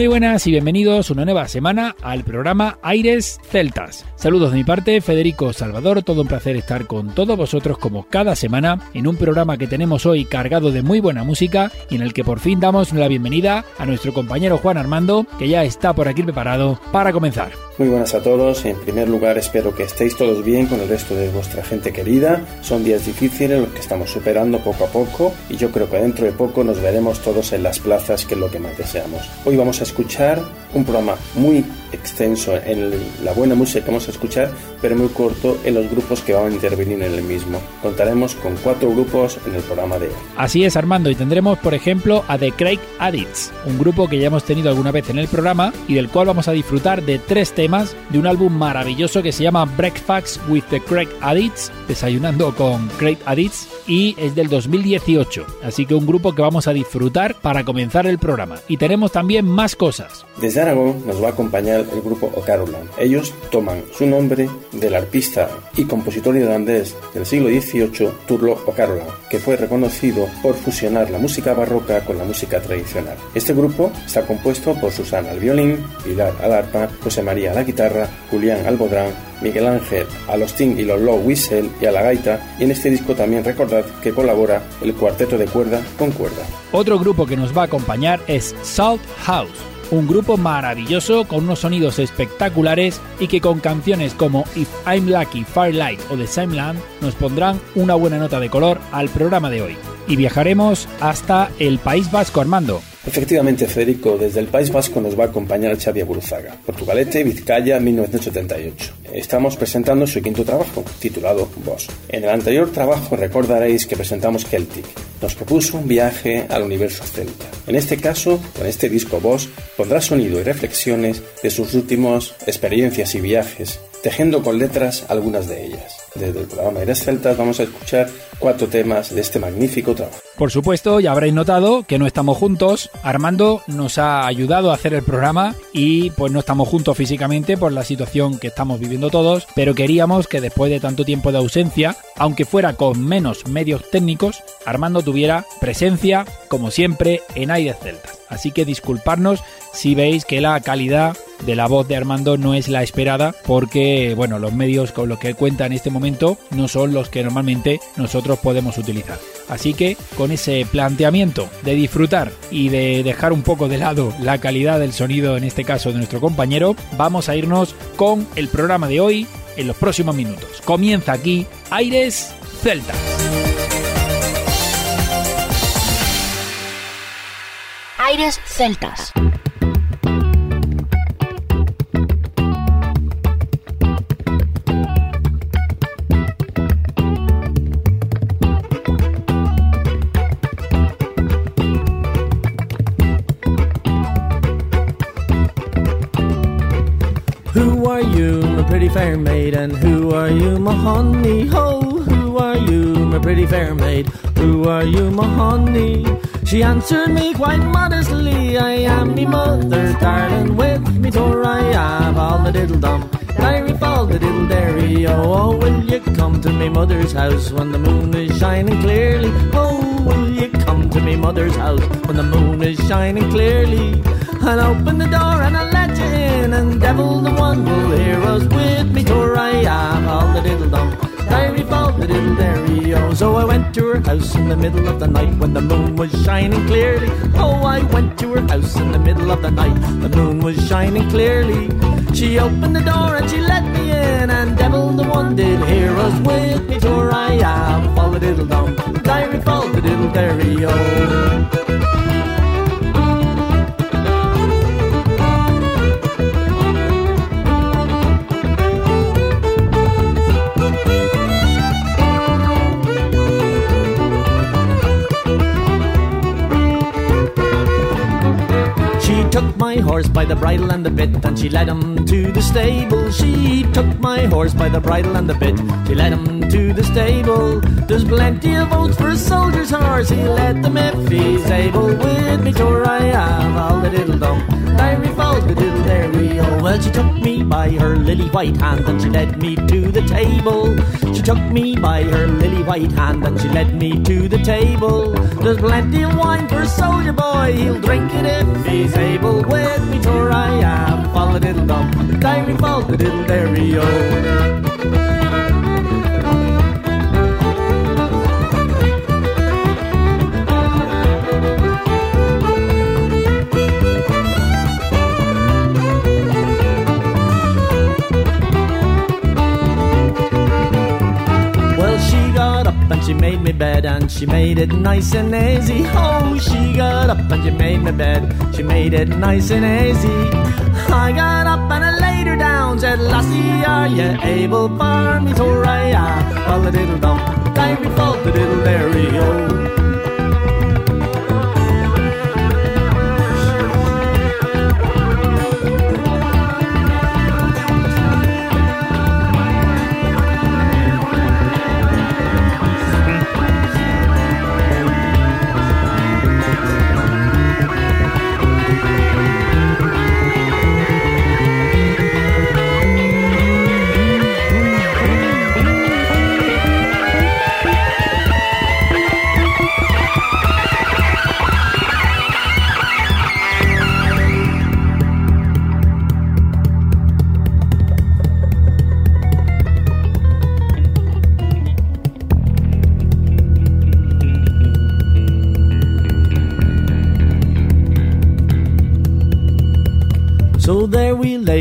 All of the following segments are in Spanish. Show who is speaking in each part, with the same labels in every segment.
Speaker 1: Muy buenas y bienvenidos una nueva semana al programa Aires Celtas. Saludos de mi parte, Federico Salvador, todo un placer estar con todos vosotros como cada semana en un programa que tenemos hoy cargado de muy buena música y en el que por fin damos la bienvenida a nuestro compañero Juan Armando, que ya está por aquí preparado para comenzar.
Speaker 2: Muy buenas a todos. En primer lugar, espero que estéis todos bien con el resto de vuestra gente querida. Son días difíciles los que estamos superando poco a poco y yo creo que dentro de poco nos veremos todos en las plazas, que es lo que más deseamos. Hoy vamos a escuchar un programa muy extenso en la buena música que vamos a escuchar, pero muy corto en los grupos que van a intervenir en el mismo. Contaremos con cuatro grupos en el programa de hoy.
Speaker 1: Así es, Armando, y tendremos, por ejemplo, a The Craig Addicts, un grupo que ya hemos tenido alguna vez en el programa y del cual vamos a disfrutar de tres temas de un álbum maravilloso que se llama Breakfast with the Craig Addicts, desayunando con Craig Addicts, y es del 2018. Así que un grupo que vamos a disfrutar para comenzar el programa. Y tenemos también más cosas.
Speaker 2: Desde Aragón nos va a acompañar el grupo O'Carolan. Ellos toman su nombre del arpista y compositor irlandés del siglo XVIII, Turlo O'Carolan, que fue reconocido por fusionar la música barroca con la música tradicional. Este grupo está compuesto por Susana al violín, Pilar al arpa, José María a la guitarra, Julián al bodrán, Miguel Ángel a los y los low whistle y a la gaita, y en este disco también recordad que colabora el cuarteto de cuerda con cuerda.
Speaker 1: Otro grupo que nos va a acompañar es Salt House un grupo maravilloso con unos sonidos espectaculares y que con canciones como If I'm Lucky, Firelight o The Same Land nos pondrán una buena nota de color al programa de hoy. Y viajaremos hasta el País Vasco Armando,
Speaker 2: Efectivamente, Federico, desde el País Vasco nos va a acompañar Xavier Buruzaga, Portugalete, Vizcaya, 1978. Estamos presentando su quinto trabajo, titulado Voz. En el anterior trabajo recordaréis que presentamos Celtic. Nos propuso un viaje al universo celta. En este caso, con este disco Voz, pondrá sonido y reflexiones de sus últimas experiencias y viajes, tejiendo con letras algunas de ellas. Desde el programa Eres Celtas vamos a escuchar cuatro temas de este magnífico trabajo.
Speaker 1: Por supuesto, ya habréis notado que no estamos juntos. Armando nos ha ayudado a hacer el programa y pues no estamos juntos físicamente por la situación que estamos viviendo todos, pero queríamos que después de tanto tiempo de ausencia, aunque fuera con menos medios técnicos, Armando tuviera presencia, como siempre, en Aires Celtas. Así que disculparnos si veis que la calidad de la voz de Armando no es la esperada porque bueno los medios con los que cuenta en este momento no son los que normalmente nosotros podemos utilizar. Así que con ese planteamiento de disfrutar y de dejar un poco de lado la calidad del sonido en este caso de nuestro compañero vamos a irnos con el programa de hoy en los próximos minutos. Comienza aquí Aires Celtas
Speaker 3: Aires Celtas
Speaker 4: fair maid, and who are you, my honey? Ho, who are you, my pretty fair maid? Who are you, my honey? She answered me quite modestly, I am me mother, darling, with me tour I have all the diddle dum. Diary fall the diddle dairy, oh, oh, will you come to me mother's house when the moon is shining clearly? Oh, will you come to me mother's house when the moon is shining clearly? And open the door and I'll let you in And devil the one will hear us with me tour I am. All the diddle dum Diary fall the diddle oh So I went to her house in the middle of the night When the moon was shining clearly. Oh I went to her house in the middle of the night The moon was shining clearly. She opened the door and she let me in And devil the one did hear us with me tour I am. Fall the diddle dum Diary fall the diddle dairy took my horse by the bridle and the bit, and she led him to the stable. She took my horse by the bridle and the bit, she led him to the stable. There's plenty of oats for a soldier's horse. He'll let them if he's able. With me, sure I have all the diddle dum. Diary falls the diddle dairy. Oh, well, she took me by her lily white hand and she led me to the table. She took me by her lily white hand and she led me to the table. There's plenty of wine for a soldier boy. He'll drink it if he's able. With me, sure I am. Fall in love the diddle dum. Diary falls the diddle dairy. She made me bed and she made it nice and easy. Oh, she got up and she made me bed. She made it nice and easy. I got up and I laid her down. Said, Lassie, are you able for me to ride? Well, the diddle dum, diary fall the diddle dairy,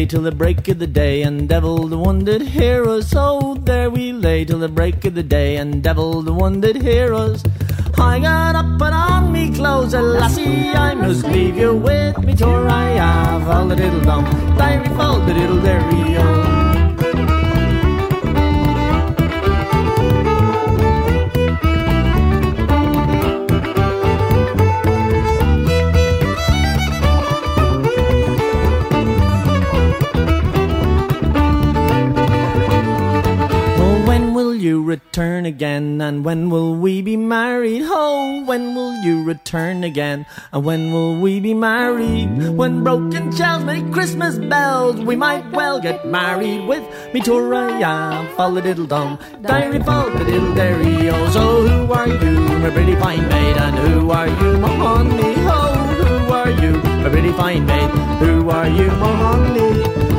Speaker 4: oh. till the break of the day, and devil the one that hear us. Oh, there we lay till the break of the day, and devil the one that hear us. I got up, put on me clothes, a lassie, I must leave you with me, till I have all the diddle dum, diary fall the diddle dairy, oh. Again? And when will we be married? Oh, when will you return again? And when will we be married? When broken shells make Christmas bells, we might well get married with me to Raya, fall a diddle dum, diary fall the diddle dairy. Oh, so who are you, my pretty fine maid? And who are you, my honey? Oh, who are you, my pretty fine maid? Who are you, my honey?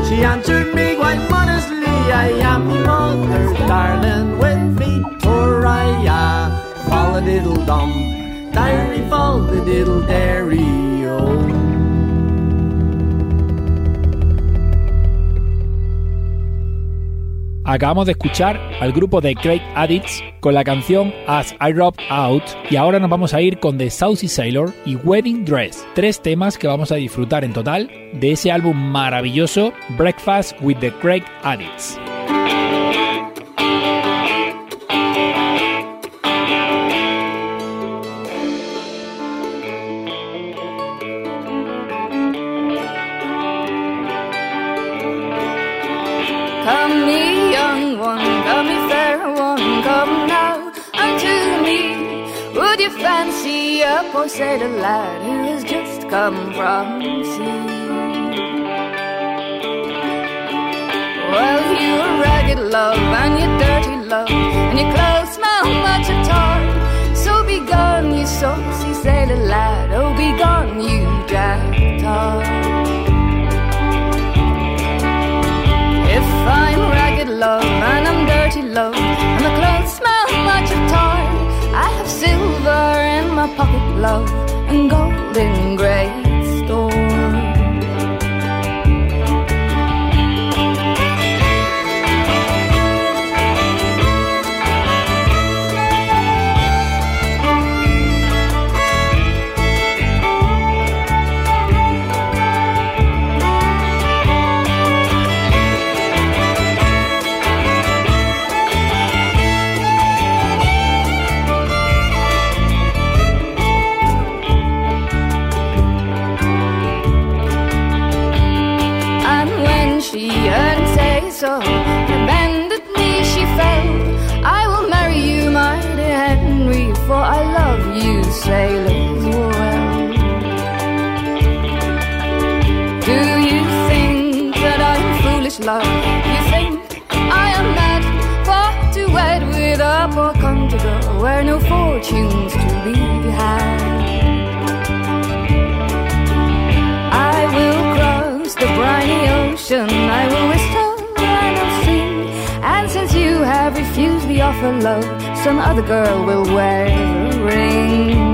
Speaker 4: She answered me quite modestly. I am your mother, darling, with me, Toraya, fall a diddle dum, diary, fall a diddle dairy, oh.
Speaker 1: Acabamos de escuchar al grupo de Great Addicts con la canción As I Rob Out y ahora nos vamos a ir con The Southsea Sailor y Wedding Dress, tres temas que vamos a disfrutar en total de ese álbum maravilloso Breakfast with the Great Addicts.
Speaker 5: A poor sailor lad who has just come from sea. Well, you ragged love and you dirty love, and your clothes smell much of tar. So be gone, you saucy sailor lad. Oh, be gone, you my pocket, love, and gold in love. You think I am mad, far too wed with a poor country girl where no fortunes to be had. I will cross the briny ocean, I will whistle and I'll sing. And since you have refused the offer, love, some other girl will wear the ring.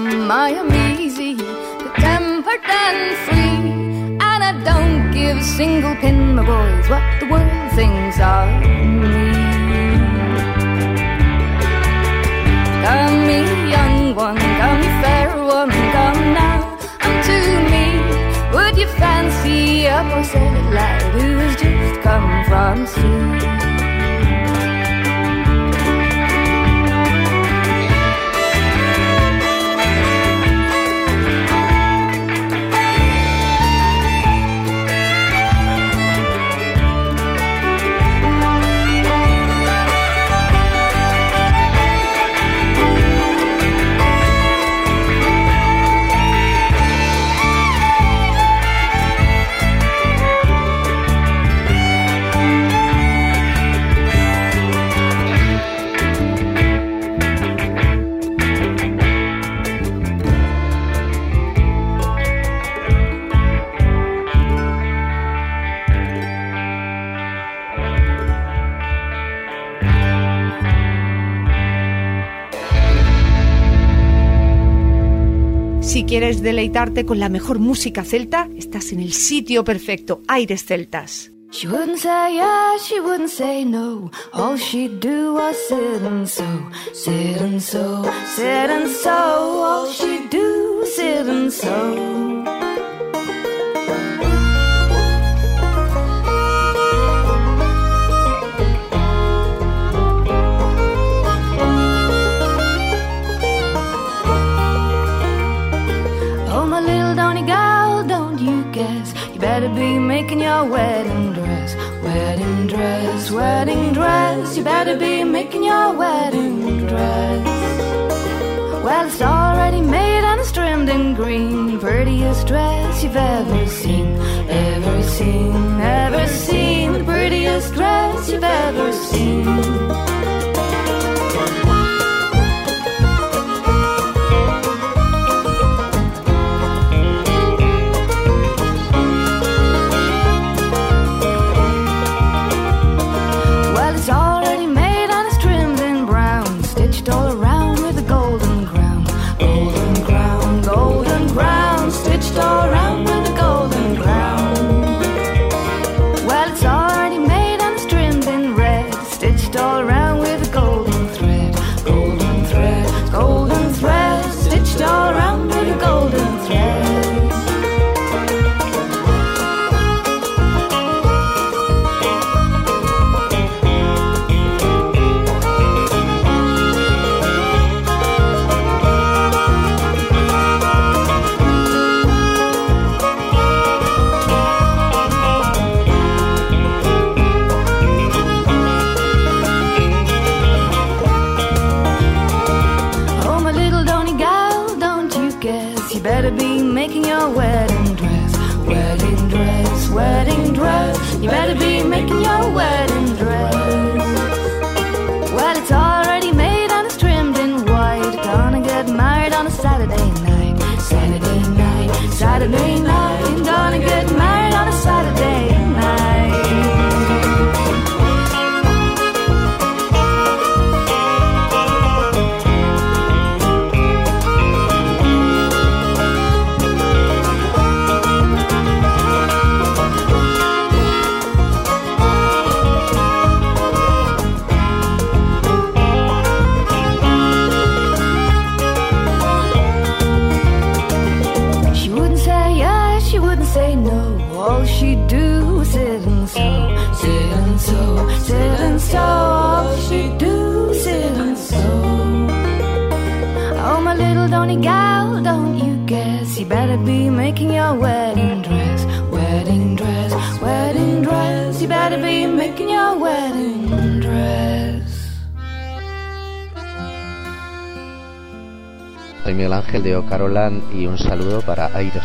Speaker 5: Frolicsome, I am easy, tempered and free. And I don't give a single pin, my boys, what the world thinks of me. Come me, young one, come me, fair one, come now unto me. Would you fancy a poor sailor lad who has just come from sea?
Speaker 6: Quieres deleitarte con la mejor música celta, estás en el sitio perfecto, Aires Celtas.
Speaker 5: She wouldn't say yes, she wouldn't say no. All she'd do was sit and sew, sit and sew, sit and sew. All she'd do was sit and sew. You be making your wedding dress. Well, it's already made and it's trimmed in green. Prettiest dress you've ever making your wedding dress, wedding dress, wedding dress. You better be making your wedding dress.
Speaker 7: Soy Miguel Ángel de Ocarolan y un saludo para Aires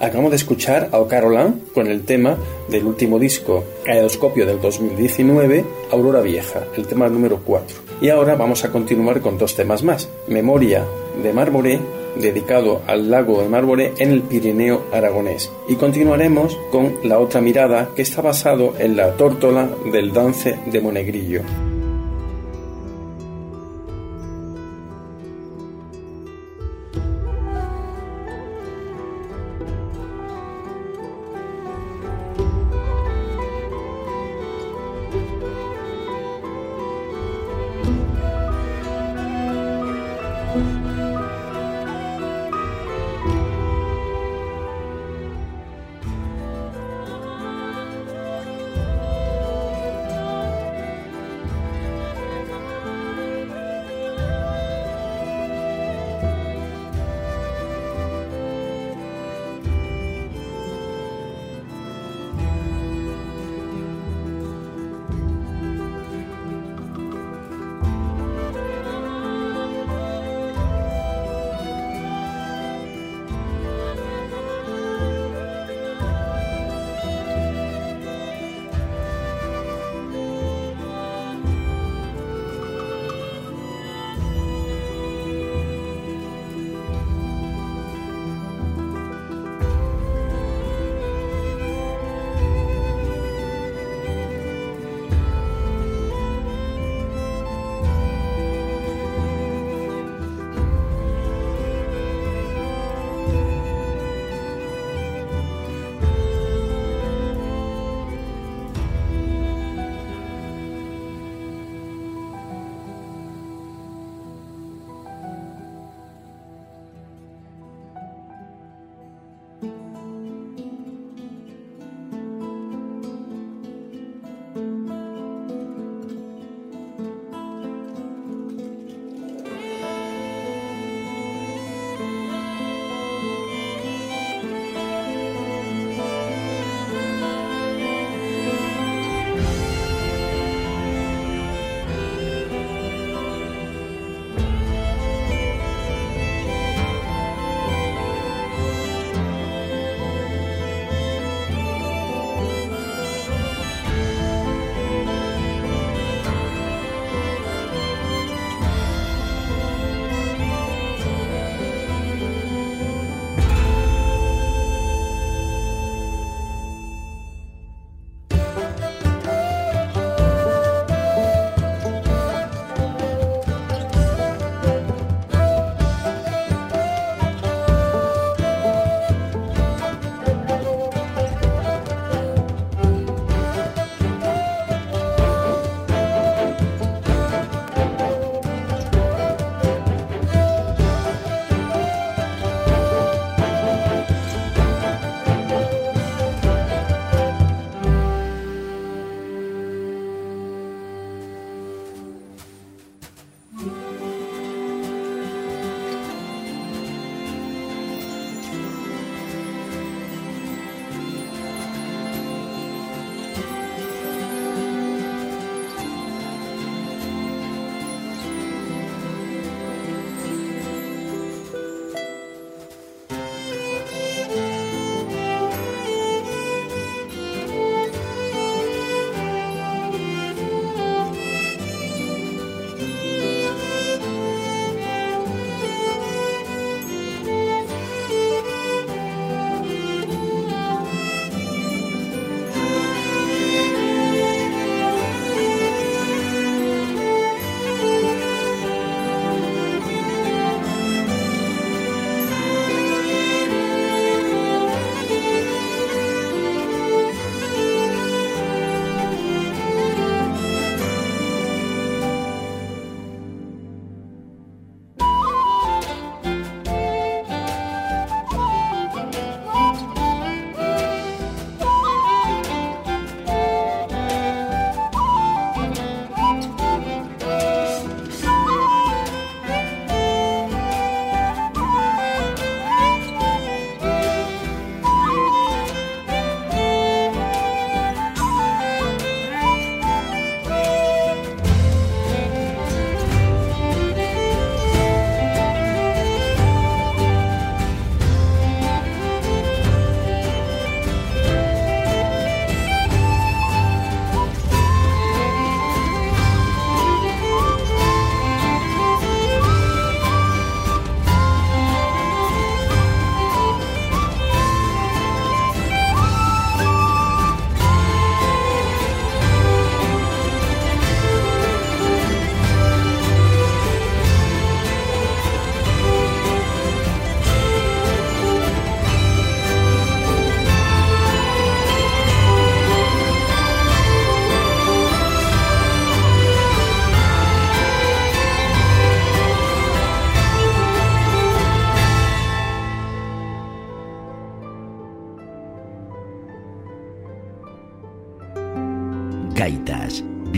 Speaker 2: Acabamos de escuchar a O'Carolan con el tema del último disco Aeroscopio del 2019, Aurora Vieja, el tema número 4. Y ahora vamos a continuar con dos temas más. Memoria de Mármore, dedicado al lago de Mármore en el Pirineo aragonés. Y continuaremos con La otra mirada, que está basado en la tórtola del dance de Monegrillo.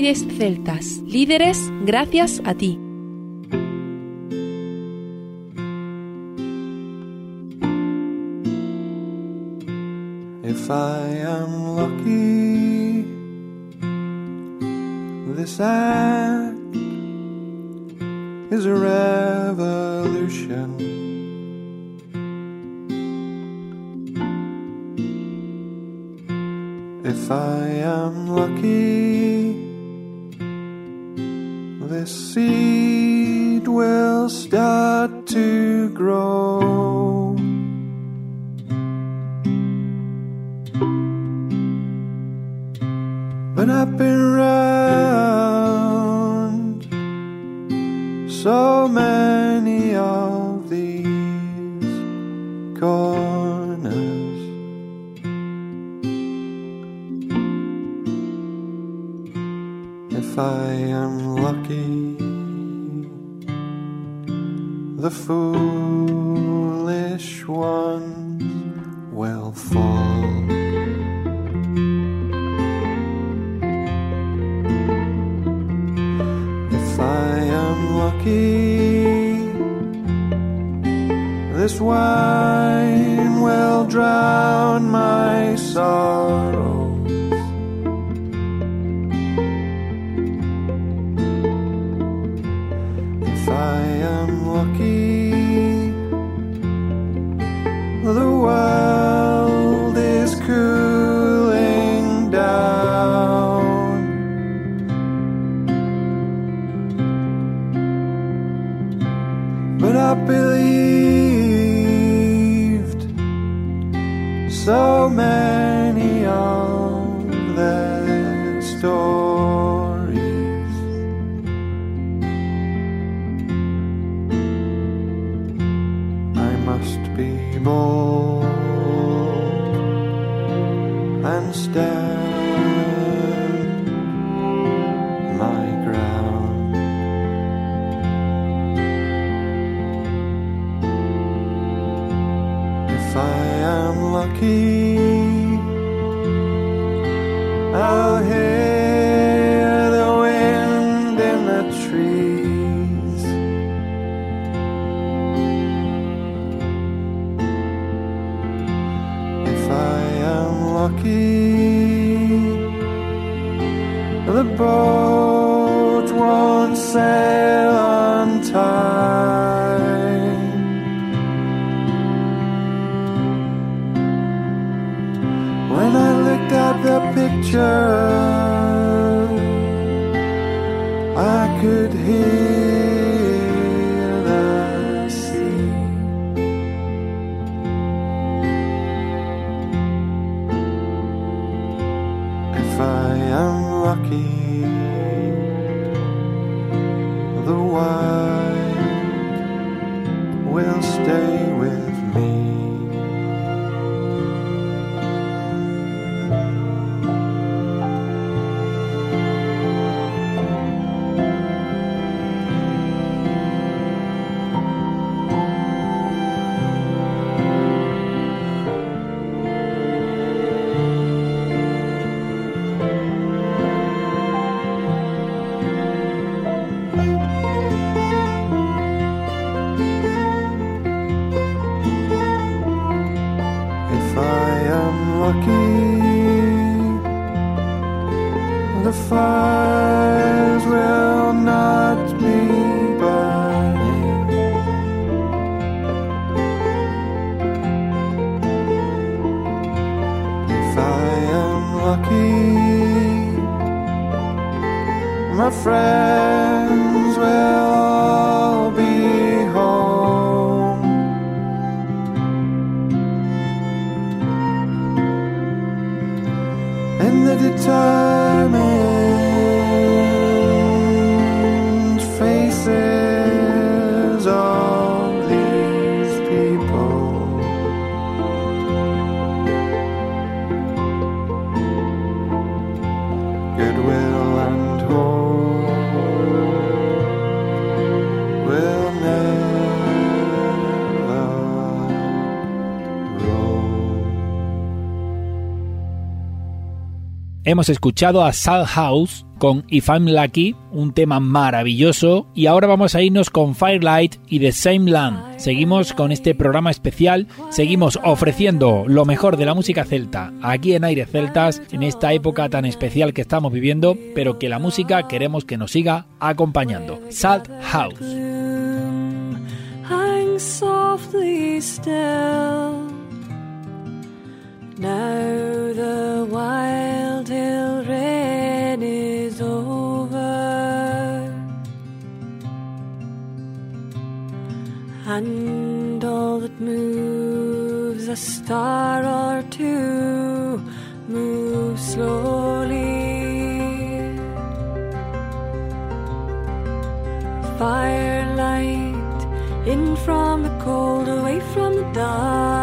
Speaker 8: Aires celtas, líderes gracias a ti.
Speaker 9: If I am lucky, this act is a believed so many
Speaker 1: Hemos escuchado a Sal House con If I'm Lucky, un tema maravilloso, y ahora vamos a irnos con Firelight y The Same Land. Seguimos con este programa especial, seguimos ofreciendo lo mejor de la música celta aquí en Aires Celtas, en esta época tan especial que estamos viviendo, pero que la música queremos que nos siga acompañando. Salt House.
Speaker 10: A star or two move slowly. Firelight in from the cold, away from the dark.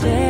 Speaker 11: stay.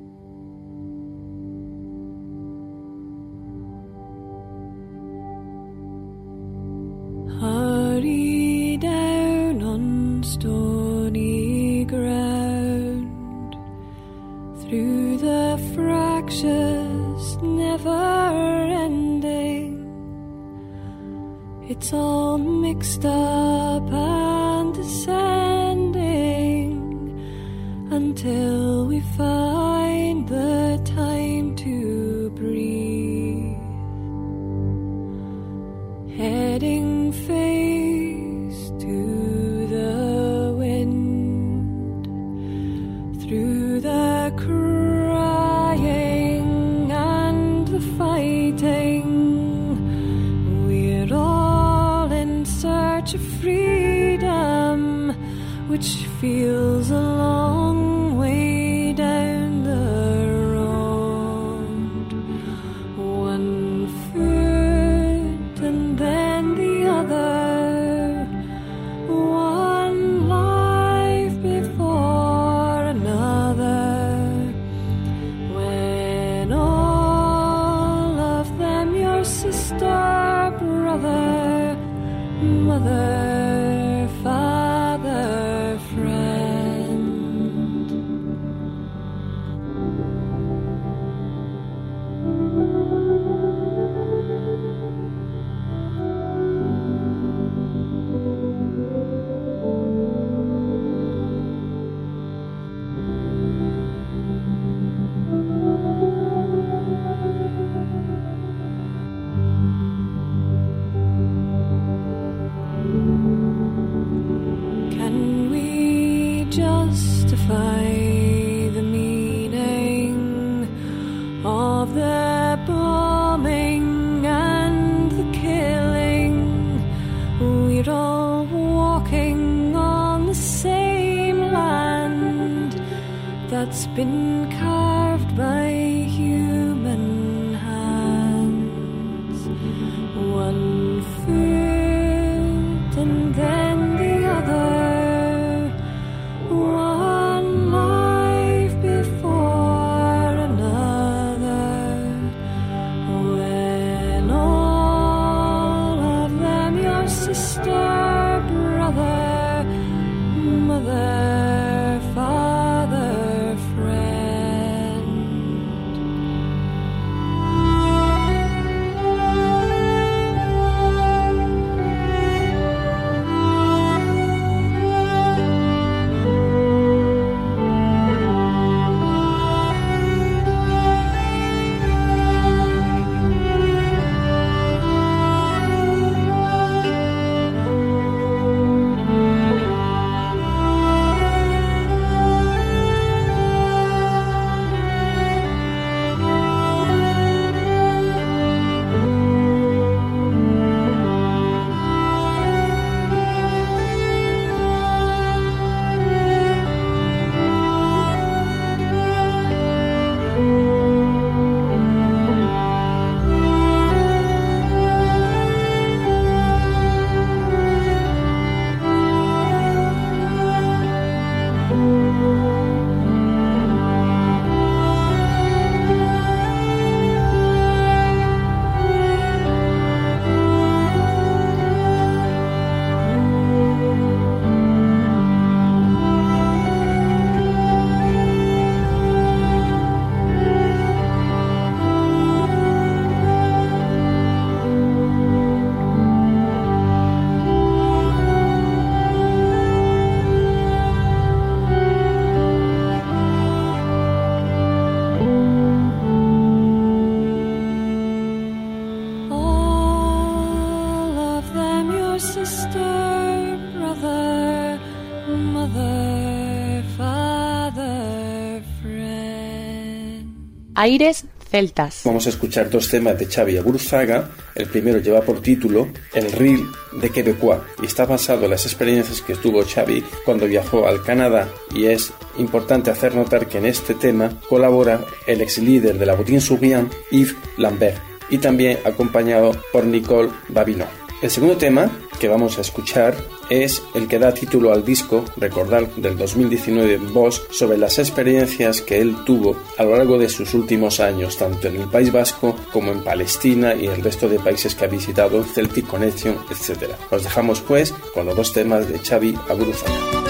Speaker 8: Aires celtas.
Speaker 2: Vamos a escuchar dos temas de Xavi Aguruzaga. El primero lleva por título El Reel de Quebecois y está basado en las experiencias que tuvo Xavi cuando viajó al Canadá y es importante hacer notar que en este tema colabora el ex líder de la Boutin Souriant, Yves Lambert, y también acompañado por Nicole Babineau. El segundo tema que vamos a escuchar es el que da título al disco, recordar, del 2019 Voz, sobre las experiencias que él tuvo a lo largo de sus últimos años, tanto en el País Vasco como en Palestina y el resto de países que ha visitado, Celtic Connection, etc. Os dejamos pues con los dos temas de Xavi Aguruzaga.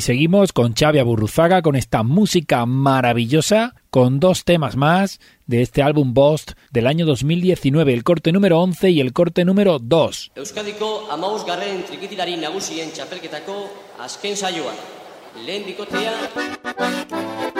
Speaker 1: Seguimos con Xavi Aburruzaga con esta música maravillosa con dos temas más de este álbum Bost del año 2019, el corte número 11 y el corte número 2.
Speaker 12: Euskadiko amaus garren trikitilari nagusien txapelketako azken saioa. Lehen bikotea...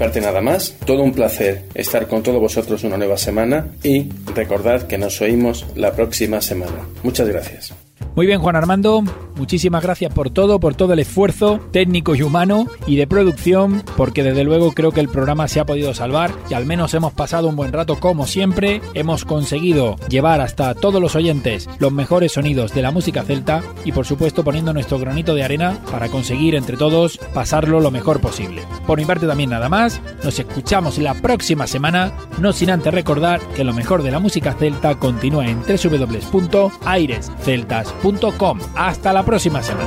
Speaker 2: Parte nada más, todo un placer estar con todos vosotros una nueva semana y recordad que nos oímos la próxima semana. Muchas gracias.
Speaker 1: Muy bien, Juan Armando, muchísimas gracias por todo, por todo el esfuerzo técnico y humano y de producción, porque desde luego creo que el programa se ha podido salvar y al menos hemos pasado un buen rato como siempre, hemos conseguido llevar hasta todos los oyentes los mejores sonidos de la música celta y por supuesto poniendo nuestro granito de arena para conseguir entre todos pasarlo lo mejor posible. Por mi parte también nada más, nos escuchamos la próxima semana, no sin antes recordar que lo mejor de la música celta continúa en www.airesceltas.com. Hasta la próxima semana.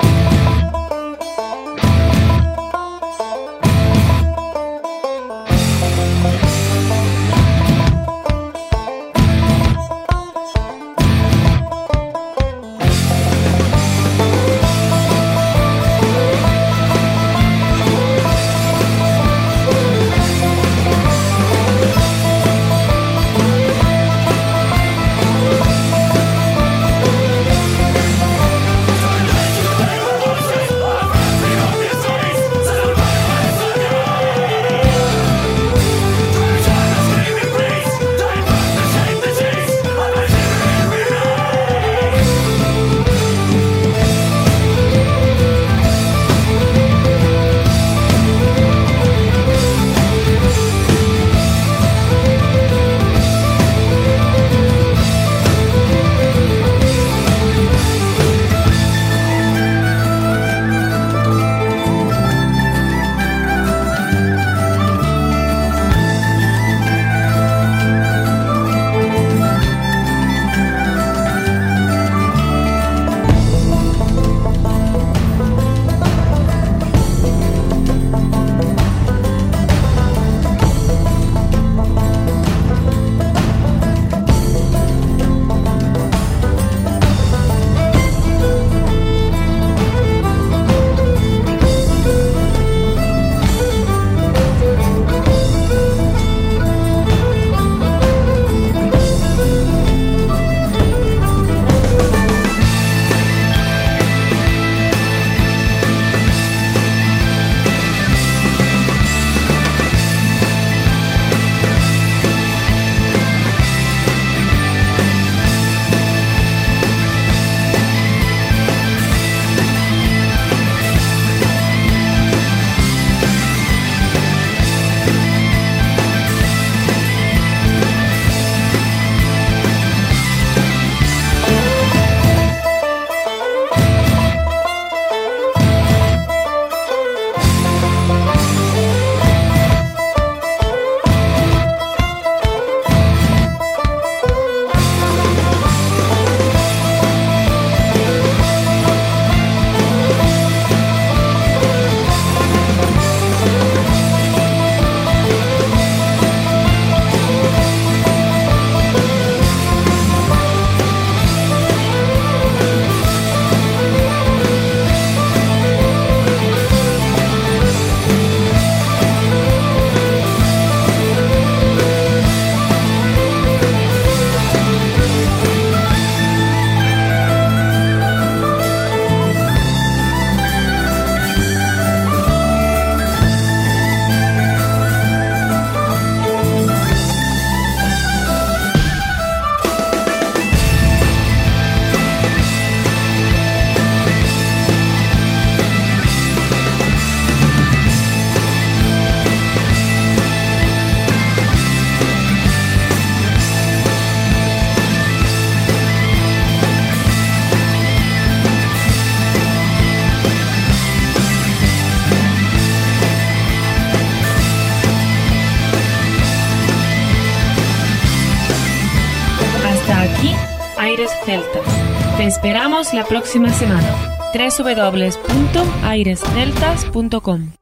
Speaker 13: la próxima semana. www.airesceltas.com